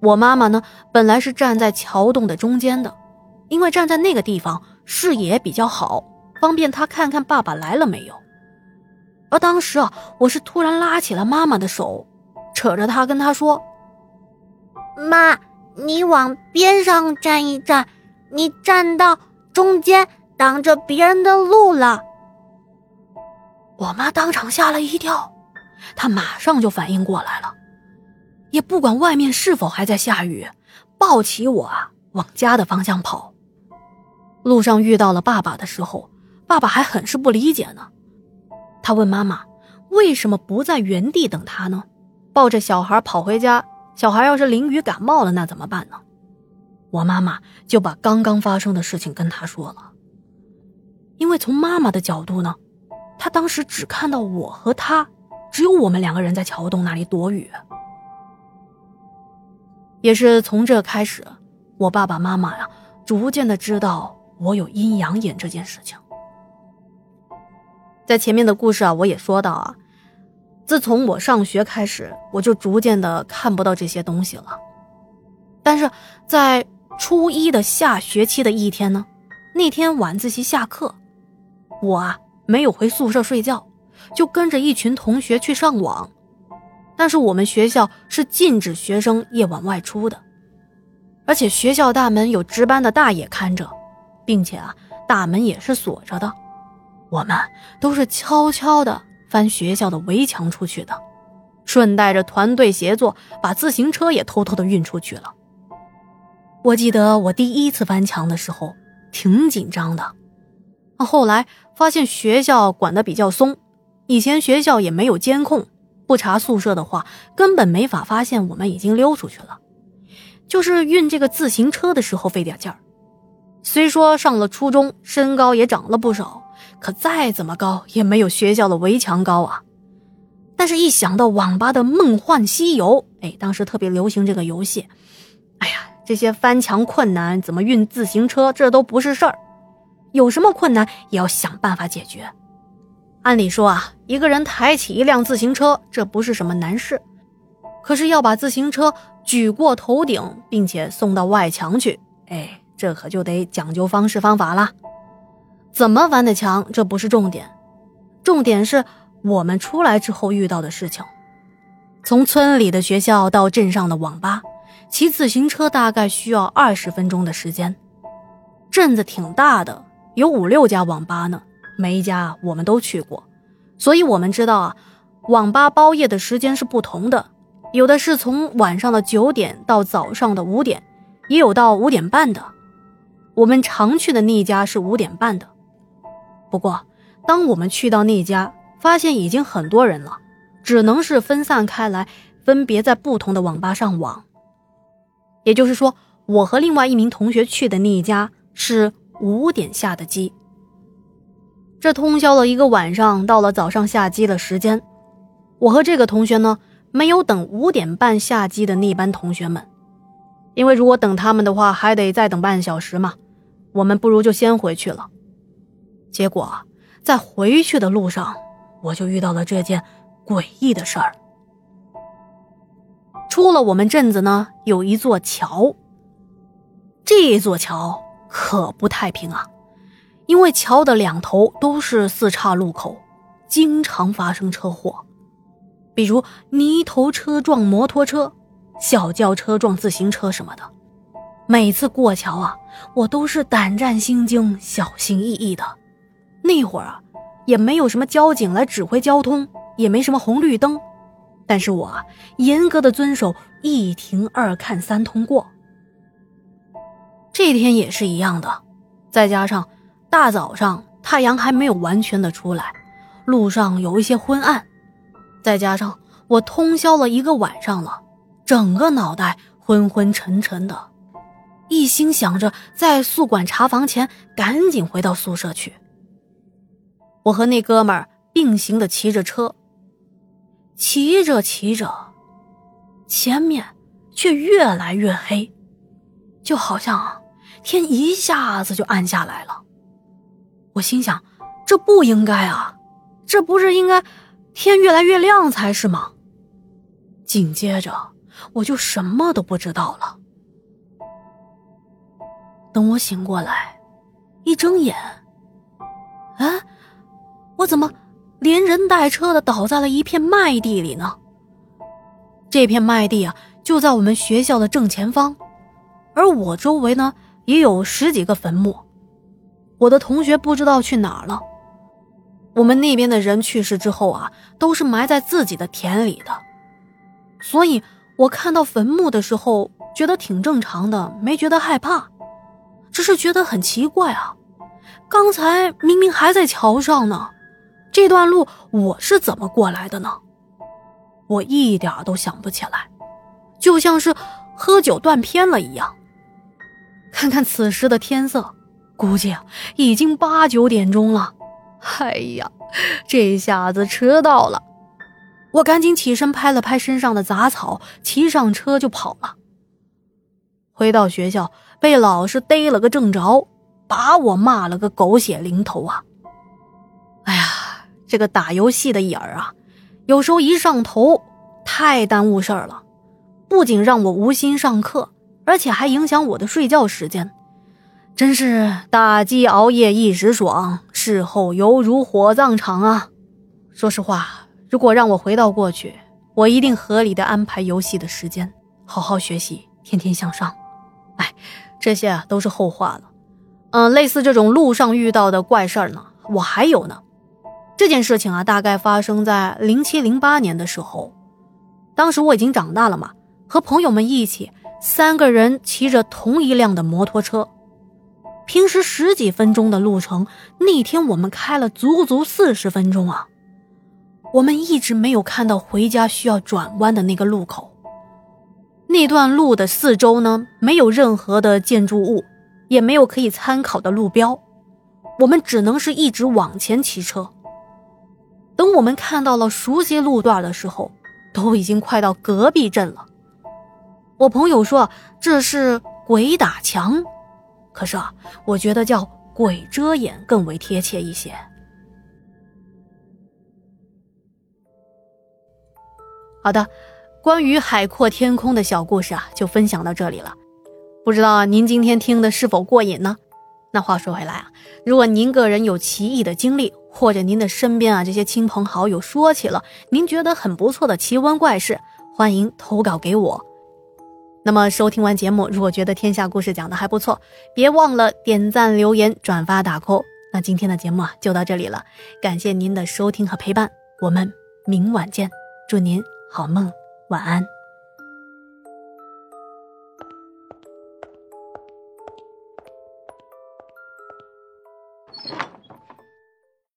我妈妈呢，本来是站在桥洞的中间的，因为站在那个地方视野比较好，方便她看看爸爸来了没有。而当时啊，我是突然拉起了妈妈的手，扯着她跟她说：“妈，你往边上站一站，你站到中间，挡着别人的路了。”我妈当场吓了一跳，她马上就反应过来了。也不管外面是否还在下雨，抱起我啊，往家的方向跑。路上遇到了爸爸的时候，爸爸还很是不理解呢。他问妈妈：“为什么不在原地等他呢？抱着小孩跑回家，小孩要是淋雨感冒了，那怎么办呢？”我妈妈就把刚刚发生的事情跟他说了。因为从妈妈的角度呢，她当时只看到我和他，只有我们两个人在桥洞那里躲雨。也是从这开始，我爸爸妈妈呀，逐渐的知道我有阴阳眼这件事情。在前面的故事啊，我也说到啊，自从我上学开始，我就逐渐的看不到这些东西了。但是在初一的下学期的一天呢，那天晚自习下课，我啊没有回宿舍睡觉，就跟着一群同学去上网。但是我们学校是禁止学生夜晚外出的，而且学校大门有值班的大爷看着，并且啊，大门也是锁着的。我们都是悄悄的翻学校的围墙出去的，顺带着团队协作，把自行车也偷偷的运出去了。我记得我第一次翻墙的时候挺紧张的，后来发现学校管的比较松，以前学校也没有监控。不查宿舍的话，根本没法发现我们已经溜出去了。就是运这个自行车的时候费点劲儿。虽说上了初中，身高也长了不少，可再怎么高也没有学校的围墙高啊。但是，一想到网吧的《梦幻西游》，哎，当时特别流行这个游戏，哎呀，这些翻墙困难怎么运自行车，这都不是事儿。有什么困难也要想办法解决。按理说啊，一个人抬起一辆自行车，这不是什么难事。可是要把自行车举过头顶，并且送到外墙去，哎，这可就得讲究方式方法了。怎么翻的墙，这不是重点，重点是我们出来之后遇到的事情。从村里的学校到镇上的网吧，骑自行车大概需要二十分钟的时间。镇子挺大的，有五六家网吧呢。每一家我们都去过，所以我们知道啊，网吧包夜的时间是不同的，有的是从晚上的九点到早上的五点，也有到五点半的。我们常去的那家是五点半的，不过当我们去到那家，发现已经很多人了，只能是分散开来，分别在不同的网吧上网。也就是说，我和另外一名同学去的那一家是五点下的机。这通宵了一个晚上，到了早上下机的时间，我和这个同学呢，没有等五点半下机的那班同学们，因为如果等他们的话，还得再等半小时嘛。我们不如就先回去了。结果在回去的路上，我就遇到了这件诡异的事儿。出了我们镇子呢，有一座桥。这座桥可不太平啊。因为桥的两头都是四岔路口，经常发生车祸，比如泥头车撞摩托车，小轿车撞自行车什么的。每次过桥啊，我都是胆战心惊、小心翼翼的。那会儿啊，也没有什么交警来指挥交通，也没什么红绿灯，但是我啊，严格的遵守一停二看三通过。这天也是一样的，再加上。大早上，太阳还没有完全的出来，路上有一些昏暗，再加上我通宵了一个晚上了，整个脑袋昏昏沉沉的，一心想着在宿管查房前赶紧回到宿舍去。我和那哥们儿并行的骑着车，骑着骑着，前面却越来越黑，就好像天一下子就暗下来了。我心想，这不应该啊，这不是应该天越来越亮才是吗？紧接着，我就什么都不知道了。等我醒过来，一睁眼，啊，我怎么连人带车的倒在了一片麦地里呢？这片麦地啊，就在我们学校的正前方，而我周围呢，也有十几个坟墓。我的同学不知道去哪儿了。我们那边的人去世之后啊，都是埋在自己的田里的，所以我看到坟墓的时候，觉得挺正常的，没觉得害怕，只是觉得很奇怪啊。刚才明明还在桥上呢，这段路我是怎么过来的呢？我一点都想不起来，就像是喝酒断片了一样。看看此时的天色，估计已经八九点钟了。哎呀，这下子迟到了！我赶紧起身拍了拍身上的杂草，骑上车就跑了。回到学校，被老师逮了个正着，把我骂了个狗血淋头啊！哎呀，这个打游戏的瘾儿啊，有时候一上头，太耽误事儿了，不仅让我无心上课，而且还影响我的睡觉时间。真是打机熬夜一时爽，事后犹如火葬场啊！说实话，如果让我回到过去，我一定合理的安排游戏的时间，好好学习，天天向上。哎，这些都是后话了。嗯，类似这种路上遇到的怪事儿呢，我还有呢。这件事情啊，大概发生在零七零八年的时候，当时我已经长大了嘛，和朋友们一起，三个人骑着同一辆的摩托车。平时十几分钟的路程，那天我们开了足足四十分钟啊！我们一直没有看到回家需要转弯的那个路口。那段路的四周呢，没有任何的建筑物，也没有可以参考的路标，我们只能是一直往前骑车。等我们看到了熟悉路段的时候，都已经快到隔壁镇了。我朋友说这是鬼打墙。可是啊，我觉得叫鬼遮眼更为贴切一些。好的，关于海阔天空的小故事啊，就分享到这里了。不知道您今天听的是否过瘾呢？那话说回来啊，如果您个人有奇异的经历，或者您的身边啊这些亲朋好友说起了您觉得很不错的奇闻怪事，欢迎投稿给我。那么收听完节目，如果觉得天下故事讲的还不错，别忘了点赞、留言、转发、打 call。那今天的节目啊就到这里了，感谢您的收听和陪伴，我们明晚见，祝您好梦，晚安。